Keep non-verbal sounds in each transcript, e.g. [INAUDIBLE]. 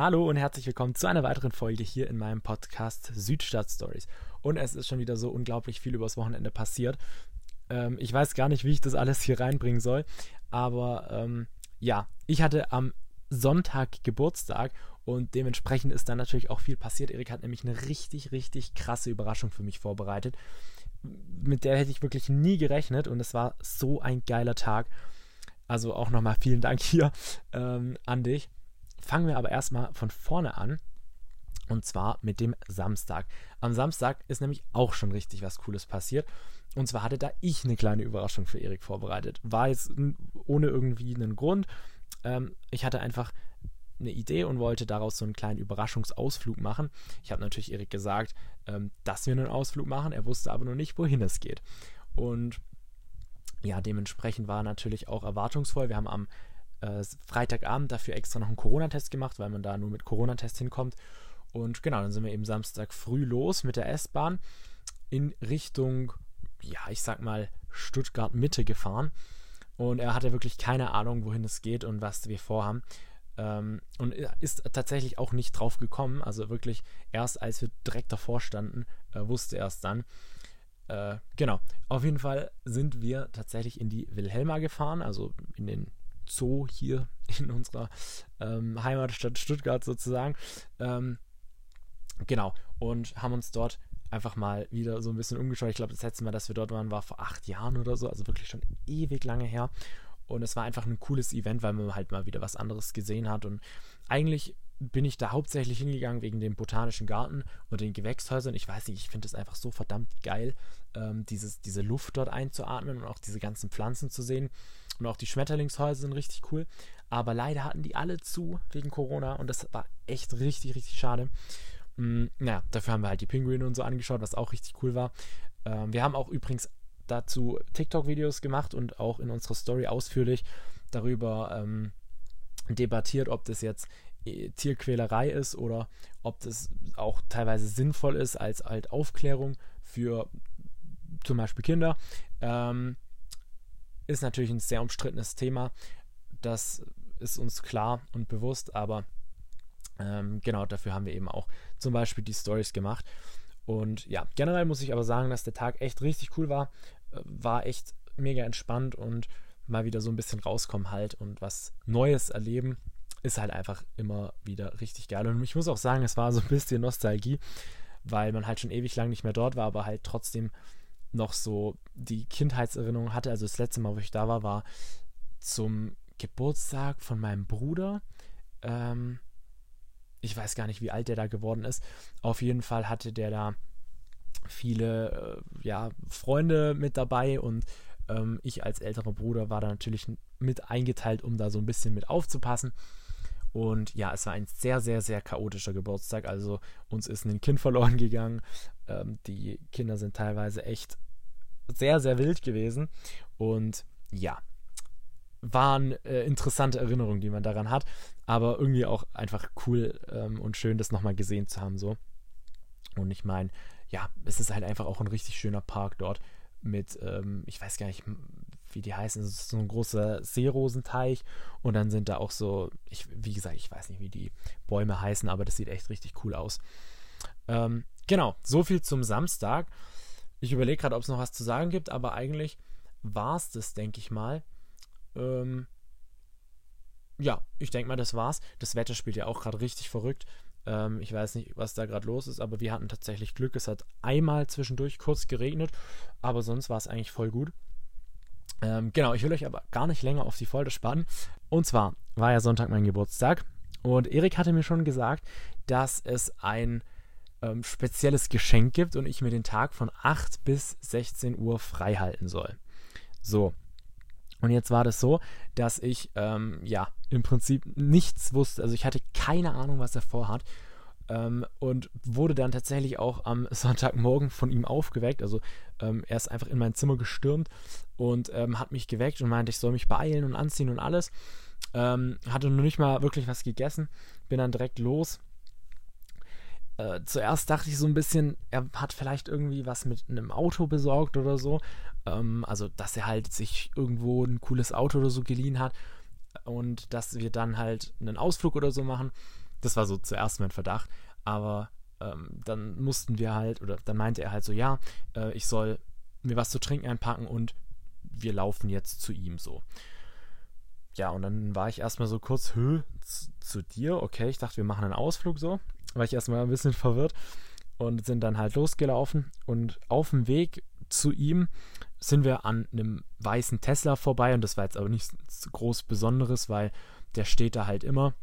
Hallo und herzlich willkommen zu einer weiteren Folge hier in meinem Podcast Südstadt Stories. Und es ist schon wieder so unglaublich viel übers Wochenende passiert. Ähm, ich weiß gar nicht, wie ich das alles hier reinbringen soll, aber ähm, ja, ich hatte am Sonntag Geburtstag und dementsprechend ist dann natürlich auch viel passiert. Erik hat nämlich eine richtig, richtig krasse Überraschung für mich vorbereitet. Mit der hätte ich wirklich nie gerechnet und es war so ein geiler Tag. Also auch nochmal vielen Dank hier ähm, an dich. Fangen wir aber erstmal von vorne an. Und zwar mit dem Samstag. Am Samstag ist nämlich auch schon richtig was Cooles passiert. Und zwar hatte da ich eine kleine Überraschung für Erik vorbereitet. War jetzt ohne irgendwie einen Grund. Ähm, ich hatte einfach eine Idee und wollte daraus so einen kleinen Überraschungsausflug machen. Ich habe natürlich Erik gesagt, ähm, dass wir einen Ausflug machen. Er wusste aber noch nicht, wohin es geht. Und ja, dementsprechend war er natürlich auch erwartungsvoll. Wir haben am äh, Freitagabend dafür extra noch einen Corona-Test gemacht, weil man da nur mit Corona-Test hinkommt. Und genau, dann sind wir eben Samstag früh los mit der S-Bahn in Richtung, ja, ich sag mal, Stuttgart Mitte gefahren. Und er hatte wirklich keine Ahnung, wohin es geht und was wir vorhaben. Ähm, und ist tatsächlich auch nicht drauf gekommen. Also wirklich erst als wir direkt davor standen, äh, wusste er es dann. Äh, genau. Auf jeden Fall sind wir tatsächlich in die Wilhelma gefahren, also in den Zoo hier [LAUGHS] in unserer ähm, Heimatstadt Stuttgart sozusagen. Ähm, genau. Und haben uns dort einfach mal wieder so ein bisschen umgeschaut. Ich glaube, das letzte Mal, dass wir dort waren, war vor acht Jahren oder so, also wirklich schon ewig lange her. Und es war einfach ein cooles Event, weil man halt mal wieder was anderes gesehen hat. Und eigentlich bin ich da hauptsächlich hingegangen wegen dem botanischen Garten und den Gewächshäusern. Ich weiß nicht, ich finde es einfach so verdammt geil, ähm, dieses, diese Luft dort einzuatmen und auch diese ganzen Pflanzen zu sehen. Und auch die Schmetterlingshäuser sind richtig cool. Aber leider hatten die alle zu wegen Corona und das war echt richtig, richtig schade. Mhm, naja, dafür haben wir halt die Pinguine und so angeschaut, was auch richtig cool war. Ähm, wir haben auch übrigens dazu TikTok-Videos gemacht und auch in unserer Story ausführlich darüber ähm, debattiert, ob das jetzt äh, Tierquälerei ist oder ob das auch teilweise sinnvoll ist als halt Aufklärung für zum Beispiel Kinder. Ähm, ist natürlich ein sehr umstrittenes Thema. Das ist uns klar und bewusst, aber ähm, genau dafür haben wir eben auch zum Beispiel die Stories gemacht. Und ja, generell muss ich aber sagen, dass der Tag echt richtig cool war. Äh, war echt mega entspannt und mal wieder so ein bisschen rauskommen halt und was Neues erleben ist halt einfach immer wieder richtig geil. Und ich muss auch sagen, es war so ein bisschen Nostalgie, weil man halt schon ewig lang nicht mehr dort war, aber halt trotzdem noch so die Kindheitserinnerung hatte. Also das letzte Mal, wo ich da war, war zum Geburtstag von meinem Bruder. Ähm, ich weiß gar nicht, wie alt der da geworden ist. Auf jeden Fall hatte der da viele äh, ja, Freunde mit dabei und ähm, ich als älterer Bruder war da natürlich mit eingeteilt, um da so ein bisschen mit aufzupassen. Und ja, es war ein sehr, sehr, sehr chaotischer Geburtstag. Also uns ist ein Kind verloren gegangen. Ähm, die Kinder sind teilweise echt sehr, sehr wild gewesen. Und ja, waren äh, interessante Erinnerungen, die man daran hat. Aber irgendwie auch einfach cool ähm, und schön, das nochmal gesehen zu haben. So. Und ich meine, ja, es ist halt einfach auch ein richtig schöner Park dort mit, ähm, ich weiß gar nicht, wie die heißen, es ist so ein großer Seerosenteich und dann sind da auch so, ich, wie gesagt, ich weiß nicht, wie die Bäume heißen, aber das sieht echt richtig cool aus. Ähm, genau, so viel zum Samstag. Ich überlege gerade, ob es noch was zu sagen gibt, aber eigentlich war es das, denke ich mal. Ähm, ja, ich denke mal, das war's. Das Wetter spielt ja auch gerade richtig verrückt. Ähm, ich weiß nicht, was da gerade los ist, aber wir hatten tatsächlich Glück. Es hat einmal zwischendurch kurz geregnet, aber sonst war es eigentlich voll gut. Ähm, genau, ich will euch aber gar nicht länger auf die Folter spannen. Und zwar war ja Sonntag mein Geburtstag und Erik hatte mir schon gesagt, dass es ein ähm, spezielles Geschenk gibt und ich mir den Tag von 8 bis 16 Uhr frei halten soll. So. Und jetzt war das so, dass ich ähm, ja im Prinzip nichts wusste. Also ich hatte keine Ahnung, was er vorhat. Ähm, und wurde dann tatsächlich auch am [LAUGHS] Sonntagmorgen von ihm aufgeweckt. Also ähm, er ist einfach in mein Zimmer gestürmt und ähm, hat mich geweckt und meinte, ich soll mich beeilen und anziehen und alles. Ähm, hatte noch nicht mal wirklich was gegessen. Bin dann direkt los. Äh, zuerst dachte ich so ein bisschen, er hat vielleicht irgendwie was mit einem Auto besorgt oder so. Ähm, also, dass er halt sich irgendwo ein cooles Auto oder so geliehen hat und dass wir dann halt einen Ausflug oder so machen. Das war so zuerst mein Verdacht. Aber ähm, dann mussten wir halt, oder dann meinte er halt so, ja, äh, ich soll mir was zu trinken einpacken und wir laufen jetzt zu ihm so. Ja, und dann war ich erstmal so kurz, hö, zu, zu dir, okay, ich dachte, wir machen einen Ausflug so. War ich erstmal ein bisschen verwirrt und sind dann halt losgelaufen und auf dem Weg zu ihm sind wir an einem weißen Tesla vorbei und das war jetzt aber nichts groß Besonderes, weil der steht da halt immer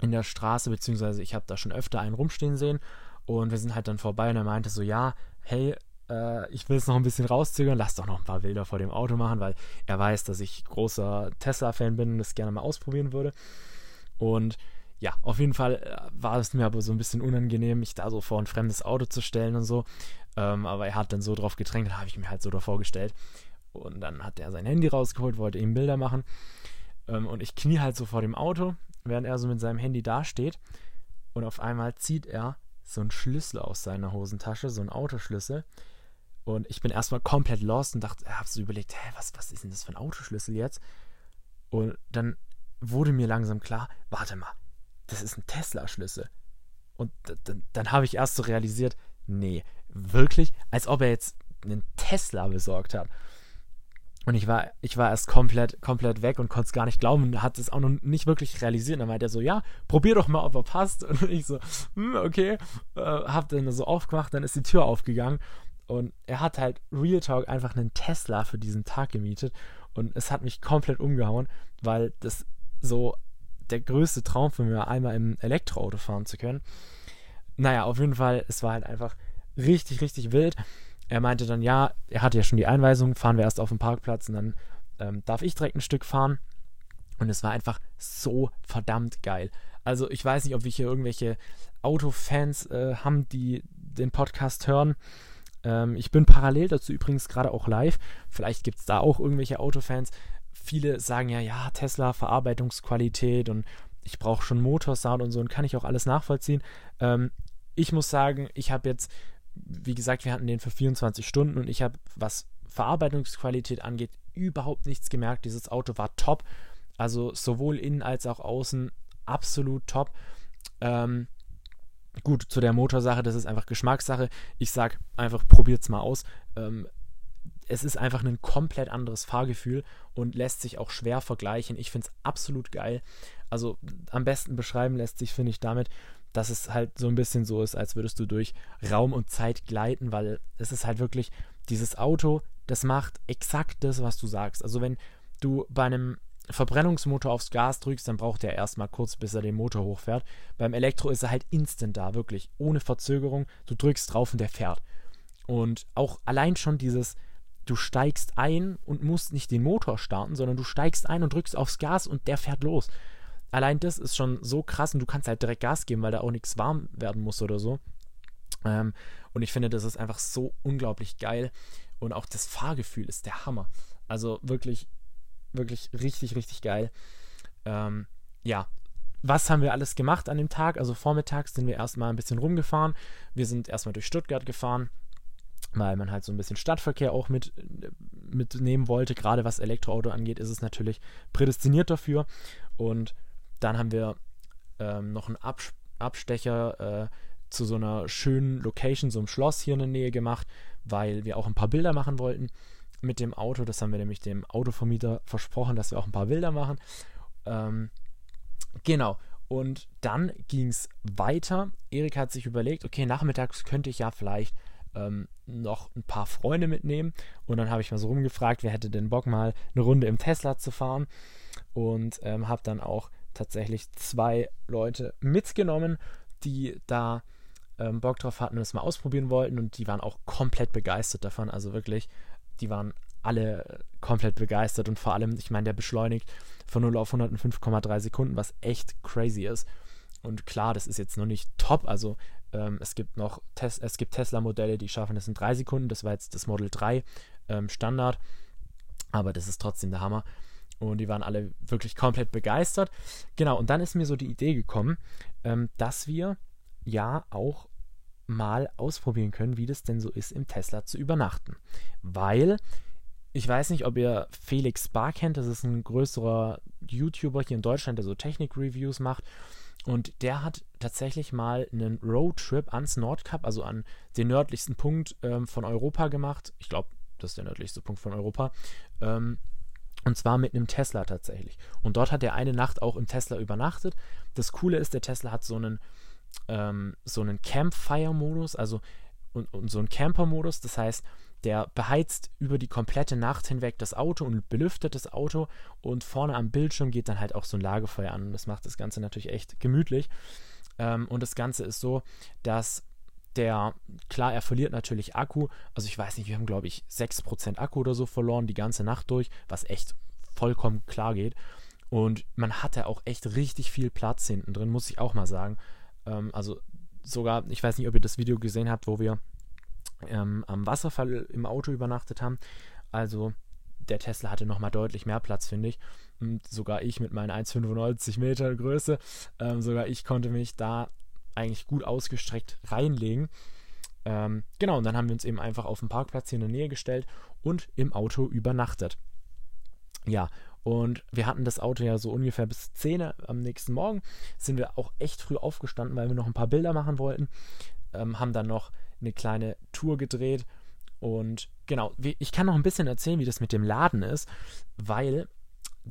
in der Straße, beziehungsweise ich habe da schon öfter einen rumstehen sehen und wir sind halt dann vorbei und er meinte so, ja, hey, äh, ich will es noch ein bisschen rauszögern, lass doch noch ein paar Bilder vor dem Auto machen, weil er weiß, dass ich großer Tesla-Fan bin und das gerne mal ausprobieren würde. Und ja, auf jeden Fall äh, war es mir aber so ein bisschen unangenehm, mich da so vor ein fremdes Auto zu stellen und so. Ähm, aber er hat dann so drauf gedrängt, habe ich mir halt so davor gestellt. Und dann hat er sein Handy rausgeholt, wollte ihm Bilder machen. Ähm, und ich knie halt so vor dem Auto, während er so mit seinem Handy dasteht. Und auf einmal zieht er so einen Schlüssel aus seiner Hosentasche, so einen Autoschlüssel. Und ich bin erstmal komplett lost und dachte, habe so überlegt, hä, was, was ist denn das für ein Autoschlüssel jetzt? Und dann wurde mir langsam klar, warte mal, das ist ein Tesla-Schlüssel. Und dann habe ich erst so realisiert, nee, wirklich, als ob er jetzt einen Tesla besorgt hat. Und ich war, ich war erst komplett, komplett weg und konnte es gar nicht glauben und hat es auch noch nicht wirklich realisiert. Und dann meinte er so, ja, probier doch mal, ob er passt. [LAUGHS] Und ich so, hm, okay, äh, hab dann so aufgemacht, dann ist die Tür aufgegangen und er hat halt Real Talk einfach einen Tesla für diesen Tag gemietet und es hat mich komplett umgehauen, weil das so der größte Traum von mir, einmal im Elektroauto fahren zu können. Naja, auf jeden Fall, es war halt einfach richtig, richtig wild. Er meinte dann, ja, er hatte ja schon die Einweisung, fahren wir erst auf den Parkplatz und dann ähm, darf ich direkt ein Stück fahren. Und es war einfach so verdammt geil. Also ich weiß nicht, ob wir hier irgendwelche Autofans äh, haben, die den Podcast hören. Ähm, ich bin parallel dazu übrigens gerade auch live. Vielleicht gibt es da auch irgendwelche Autofans viele sagen ja, ja, Tesla, Verarbeitungsqualität und ich brauche schon Motorsound und so und kann ich auch alles nachvollziehen. Ähm, ich muss sagen, ich habe jetzt, wie gesagt, wir hatten den für 24 Stunden und ich habe, was Verarbeitungsqualität angeht, überhaupt nichts gemerkt. Dieses Auto war top. Also sowohl innen als auch außen absolut top. Ähm, gut, zu der Motorsache, das ist einfach Geschmackssache. Ich sage einfach, probiert es mal aus. Ähm, es ist einfach ein komplett anderes Fahrgefühl und lässt sich auch schwer vergleichen. Ich finde es absolut geil. Also am besten beschreiben lässt sich, finde ich, damit, dass es halt so ein bisschen so ist, als würdest du durch Raum und Zeit gleiten, weil es ist halt wirklich dieses Auto, das macht exakt das, was du sagst. Also wenn du bei einem Verbrennungsmotor aufs Gas drückst, dann braucht er erstmal kurz, bis er den Motor hochfährt. Beim Elektro ist er halt instant da, wirklich, ohne Verzögerung. Du drückst drauf und der fährt. Und auch allein schon dieses, du steigst ein und musst nicht den Motor starten, sondern du steigst ein und drückst aufs Gas und der fährt los. Allein das ist schon so krass und du kannst halt direkt Gas geben, weil da auch nichts warm werden muss oder so. Ähm, und ich finde, das ist einfach so unglaublich geil. Und auch das Fahrgefühl ist der Hammer. Also wirklich, wirklich richtig, richtig geil. Ähm, ja, was haben wir alles gemacht an dem Tag? Also vormittags sind wir erstmal ein bisschen rumgefahren. Wir sind erstmal durch Stuttgart gefahren, weil man halt so ein bisschen Stadtverkehr auch mit, mitnehmen wollte. Gerade was Elektroauto angeht, ist es natürlich prädestiniert dafür. Und dann haben wir ähm, noch einen Abs Abstecher äh, zu so einer schönen Location, so einem Schloss hier in der Nähe gemacht, weil wir auch ein paar Bilder machen wollten mit dem Auto. Das haben wir nämlich dem Autovermieter versprochen, dass wir auch ein paar Bilder machen. Ähm, genau. Und dann ging es weiter. Erik hat sich überlegt, okay, nachmittags könnte ich ja vielleicht ähm, noch ein paar Freunde mitnehmen. Und dann habe ich mal so rumgefragt, wer hätte denn Bock mal eine Runde im Tesla zu fahren. Und ähm, habe dann auch tatsächlich zwei Leute mitgenommen, die da ähm, Bock drauf hatten und es mal ausprobieren wollten. Und die waren auch komplett begeistert davon. Also wirklich, die waren alle komplett begeistert und vor allem, ich meine, der beschleunigt von 0 auf 105,3 Sekunden, was echt crazy ist. Und klar, das ist jetzt noch nicht top, also ähm, es gibt noch Tes es gibt Tesla-Modelle, die schaffen es in drei Sekunden. Das war jetzt das Model 3 ähm, Standard. Aber das ist trotzdem der Hammer. Und die waren alle wirklich komplett begeistert. Genau, und dann ist mir so die Idee gekommen, ähm, dass wir ja auch mal ausprobieren können, wie das denn so ist, im Tesla zu übernachten. Weil ich weiß nicht, ob ihr Felix Bar kennt. Das ist ein größerer YouTuber hier in Deutschland, der so Technik-Reviews macht. Und der hat tatsächlich mal einen Roadtrip ans Nordkap, also an den nördlichsten Punkt ähm, von Europa gemacht. Ich glaube, das ist der nördlichste Punkt von Europa. Ähm, und zwar mit einem Tesla tatsächlich. Und dort hat er eine Nacht auch im Tesla übernachtet. Das Coole ist, der Tesla hat so einen, ähm, so einen Campfire-Modus, also und, und so einen Camper-Modus. Das heißt, der beheizt über die komplette Nacht hinweg das Auto und belüftet das Auto und vorne am Bildschirm geht dann halt auch so ein Lagerfeuer an und das macht das Ganze natürlich echt gemütlich. Ähm, und das Ganze ist so, dass der, klar, er verliert natürlich Akku. Also ich weiß nicht, wir haben glaube ich 6% Akku oder so verloren die ganze Nacht durch, was echt vollkommen klar geht. Und man hatte auch echt richtig viel Platz hinten drin, muss ich auch mal sagen. Ähm, also sogar, ich weiß nicht, ob ihr das Video gesehen habt, wo wir ähm, am Wasserfall im Auto übernachtet haben. Also der Tesla hatte nochmal deutlich mehr Platz, finde ich. Und sogar ich mit meinen 1,95 Meter Größe, ähm, sogar ich konnte mich da eigentlich gut ausgestreckt reinlegen. Ähm, genau, und dann haben wir uns eben einfach auf den Parkplatz hier in der Nähe gestellt und im Auto übernachtet. Ja, und wir hatten das Auto ja so ungefähr bis 10 am nächsten Morgen. Sind wir auch echt früh aufgestanden, weil wir noch ein paar Bilder machen wollten. Ähm, haben dann noch eine kleine Tour gedreht. Und genau, ich kann noch ein bisschen erzählen, wie das mit dem Laden ist, weil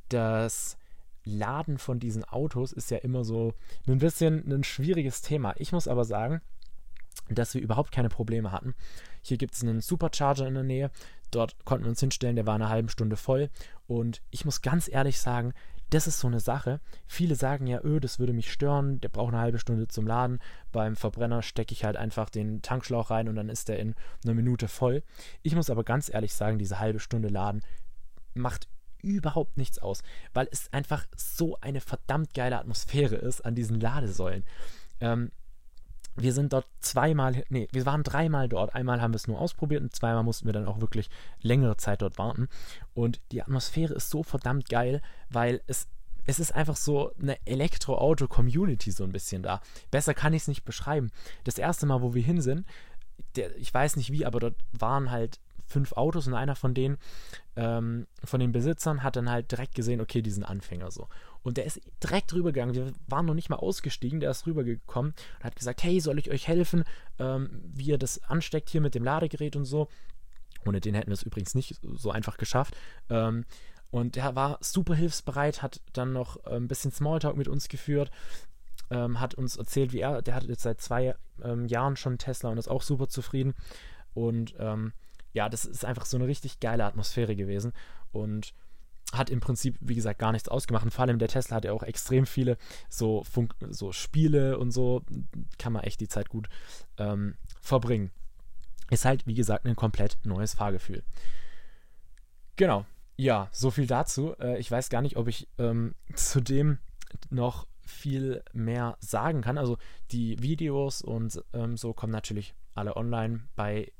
das Laden von diesen Autos ist ja immer so ein bisschen ein schwieriges Thema. Ich muss aber sagen, dass wir überhaupt keine Probleme hatten. Hier gibt es einen Supercharger in der Nähe. Dort konnten wir uns hinstellen, der war eine halbe Stunde voll. Und ich muss ganz ehrlich sagen, das ist so eine Sache. Viele sagen ja, öh, das würde mich stören, der braucht eine halbe Stunde zum Laden. Beim Verbrenner stecke ich halt einfach den Tankschlauch rein und dann ist der in einer Minute voll. Ich muss aber ganz ehrlich sagen, diese halbe Stunde Laden macht überhaupt nichts aus, weil es einfach so eine verdammt geile Atmosphäre ist an diesen Ladesäulen. Ähm, wir sind dort zweimal, nee, wir waren dreimal dort. Einmal haben wir es nur ausprobiert und zweimal mussten wir dann auch wirklich längere Zeit dort warten. Und die Atmosphäre ist so verdammt geil, weil es, es ist einfach so eine Elektroauto-Community so ein bisschen da. Besser kann ich es nicht beschreiben. Das erste Mal, wo wir hin sind, der, ich weiß nicht wie, aber dort waren halt fünf Autos und einer von denen, ähm, von den Besitzern, hat dann halt direkt gesehen, okay, die sind Anfänger so. Und der ist direkt rübergegangen. Wir waren noch nicht mal ausgestiegen. Der ist rübergekommen und hat gesagt: Hey, soll ich euch helfen, ähm, wie ihr das ansteckt hier mit dem Ladegerät und so. Ohne den hätten wir es übrigens nicht so einfach geschafft. Ähm, und der war super hilfsbereit, hat dann noch äh, ein bisschen Smalltalk mit uns geführt, ähm, hat uns erzählt, wie er, der hat jetzt seit zwei ähm, Jahren schon Tesla und ist auch super zufrieden. Und ähm, ja, das ist einfach so eine richtig geile Atmosphäre gewesen. Und hat im Prinzip, wie gesagt, gar nichts ausgemacht. Und vor allem der Tesla hat ja auch extrem viele so, Funk so Spiele und so. Kann man echt die Zeit gut ähm, verbringen. Ist halt, wie gesagt, ein komplett neues Fahrgefühl. Genau. Ja, so viel dazu. Äh, ich weiß gar nicht, ob ich ähm, [LAUGHS] zudem noch viel mehr sagen kann. Also die Videos und ähm, so kommen natürlich alle online bei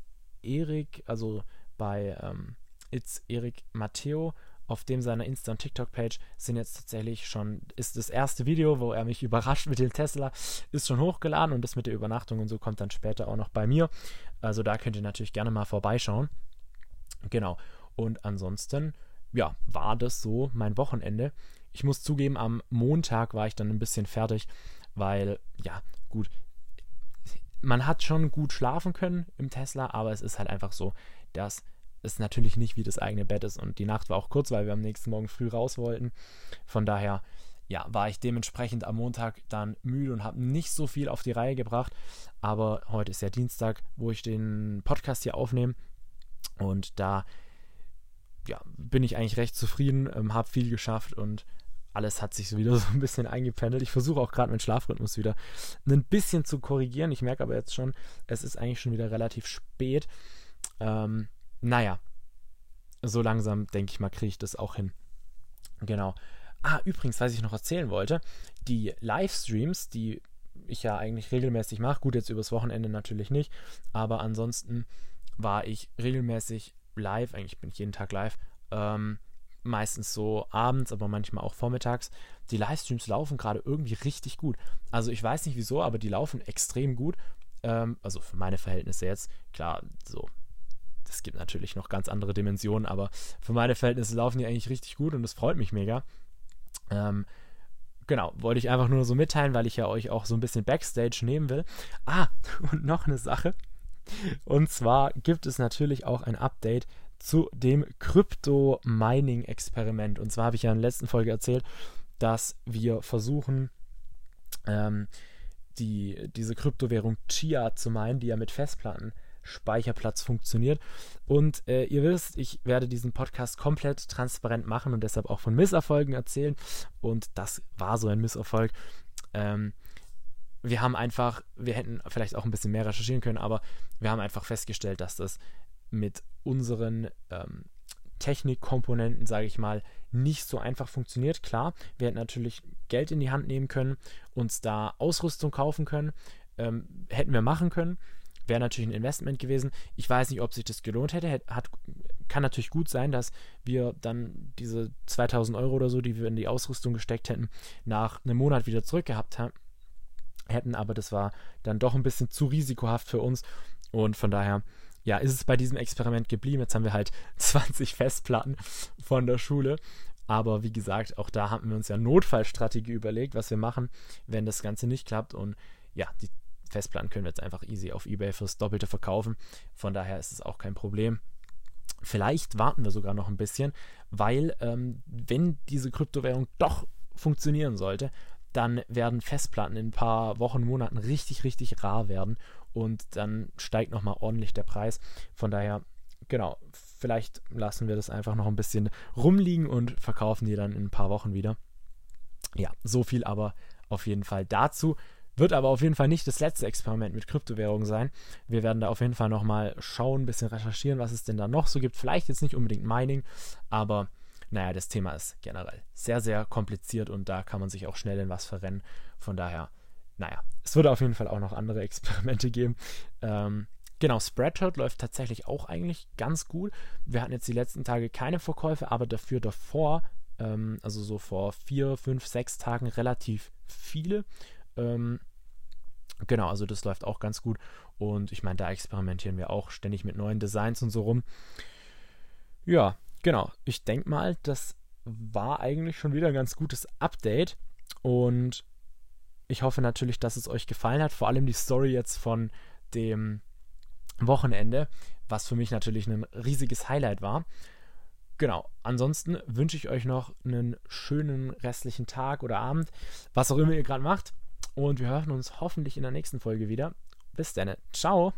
Erik, also bei ähm, It's Erik Matteo auf dem seiner Insta- und TikTok-Page sind jetzt tatsächlich schon, ist das erste Video, wo er mich [LAUGHS] überrascht mit dem Tesla, ist schon hochgeladen und das mit der Übernachtung und so kommt dann später auch noch bei mir. Also da könnt ihr natürlich gerne mal vorbeischauen. Genau. Und ansonsten, ja, war das so mein Wochenende. Ich muss zugeben, am Montag war ich dann ein bisschen fertig, weil, ja, gut, man hat schon gut schlafen können im Tesla, aber es ist halt einfach so, dass es natürlich nicht wie das eigene Bett ist. Und die Nacht war auch kurz, weil wir am nächsten Morgen früh raus wollten. Von daher, ja, war ich dementsprechend am Montag dann müde und habe nicht so viel auf die Reihe gebracht. Aber heute ist ja Dienstag, wo ich den Podcast hier aufnehme. Und da ja, bin ich eigentlich recht zufrieden, ähm, habe viel geschafft und alles hat sich wieder [LAUGHS] so ein bisschen eingependelt. Ich versuche auch gerade meinen Schlafrhythmus wieder ein bisschen zu korrigieren. Ich merke aber jetzt schon, es ist eigentlich schon wieder relativ spät. Ähm, naja, so langsam, denke ich mal, kriege ich das auch hin. Genau. Ah, übrigens, was ich noch erzählen wollte, die Livestreams, die ich ja eigentlich regelmäßig mache, gut, jetzt übers Wochenende natürlich nicht, aber ansonsten war ich regelmäßig live, eigentlich bin ich jeden Tag live, ähm, meistens so abends, aber manchmal auch vormittags. Die Livestreams laufen gerade irgendwie richtig gut. Also ich weiß nicht wieso, aber die laufen extrem gut. Ähm, also für meine Verhältnisse jetzt, klar, so es gibt natürlich noch ganz andere Dimensionen, aber für meine Verhältnisse laufen die eigentlich richtig gut und das freut mich mega. Ähm, genau, wollte ich einfach nur so mitteilen, weil ich ja euch auch so ein bisschen Backstage nehmen will. Ah, [LAUGHS] und noch eine Sache. Und zwar gibt es natürlich auch ein Update zu dem Krypto-Mining-Experiment. Und zwar habe ich ja in der letzten Folge erzählt, dass wir versuchen, ähm, die, diese Kryptowährung Chia zu meinen, die ja mit Festplatten Speicherplatz funktioniert. Und äh, ihr wisst, ich werde diesen Podcast komplett transparent machen und deshalb auch von Misserfolgen erzählen. Und das war so ein Misserfolg. Ähm, wir haben einfach, wir hätten vielleicht auch ein bisschen mehr recherchieren können, aber wir haben einfach festgestellt, dass das mit unseren ähm, Technikkomponenten, sage ich mal, nicht so einfach funktioniert. Klar, wir hätten natürlich Geld in die Hand nehmen können, uns da Ausrüstung kaufen können, ähm, hätten wir machen können. Wäre natürlich ein Investment gewesen. Ich weiß nicht, ob sich das gelohnt hätte. Hat, kann natürlich gut sein, dass wir dann diese 2000 Euro oder so, die wir in die Ausrüstung gesteckt hätten, nach einem Monat wieder zurückgehabt hätten, aber das war dann doch ein bisschen zu risikohaft für uns und von daher ja, ist es bei diesem Experiment geblieben. Jetzt haben wir halt [LAUGHS] 20 Festplatten von der Schule. Aber wie gesagt, auch da haben wir uns ja Notfallstrategie überlegt, was wir machen, wenn das Ganze nicht klappt. Und ja, die Festplatten können wir jetzt einfach easy auf Ebay fürs Doppelte verkaufen. Von daher ist es auch kein Problem. Vielleicht warten wir sogar noch ein bisschen, weil ähm, wenn diese Kryptowährung doch funktionieren sollte, dann werden Festplatten in ein paar Wochen, Monaten richtig, richtig rar werden und dann steigt nochmal ordentlich der Preis. Von daher, genau, vielleicht lassen wir das einfach noch ein bisschen rumliegen und verkaufen die dann in ein paar Wochen wieder. Ja, so viel aber auf jeden Fall dazu. Wird aber auf jeden Fall nicht das letzte Experiment mit Kryptowährungen sein. Wir werden da auf jeden Fall nochmal schauen, ein bisschen recherchieren, was es denn da noch so gibt. Vielleicht jetzt nicht unbedingt Mining, aber naja, das Thema ist generell sehr, sehr kompliziert und da kann man sich auch schnell in was verrennen. Von daher, naja, es würde auf jeden Fall auch noch andere [LAUGHS] Experimente geben. Ähm, genau, Spreadshirt läuft tatsächlich auch eigentlich ganz gut. Wir hatten jetzt die letzten Tage keine Verkäufe, aber dafür davor, ähm, also so vor vier, fünf, sechs Tagen relativ viele. Ähm, Genau, also das läuft auch ganz gut. Und ich meine, da experimentieren wir auch ständig mit neuen Designs und so rum. Ja, genau. Ich denke mal, das war eigentlich schon wieder ein ganz gutes Update. Und ich hoffe natürlich, dass es euch gefallen hat. Vor allem die Story jetzt von dem Wochenende, was für mich natürlich ein riesiges Highlight war. Genau, ansonsten wünsche ich euch noch einen schönen restlichen Tag oder Abend, was auch immer ihr gerade macht. Und wir hören uns hoffentlich in der nächsten Folge wieder. Bis dann. Ciao.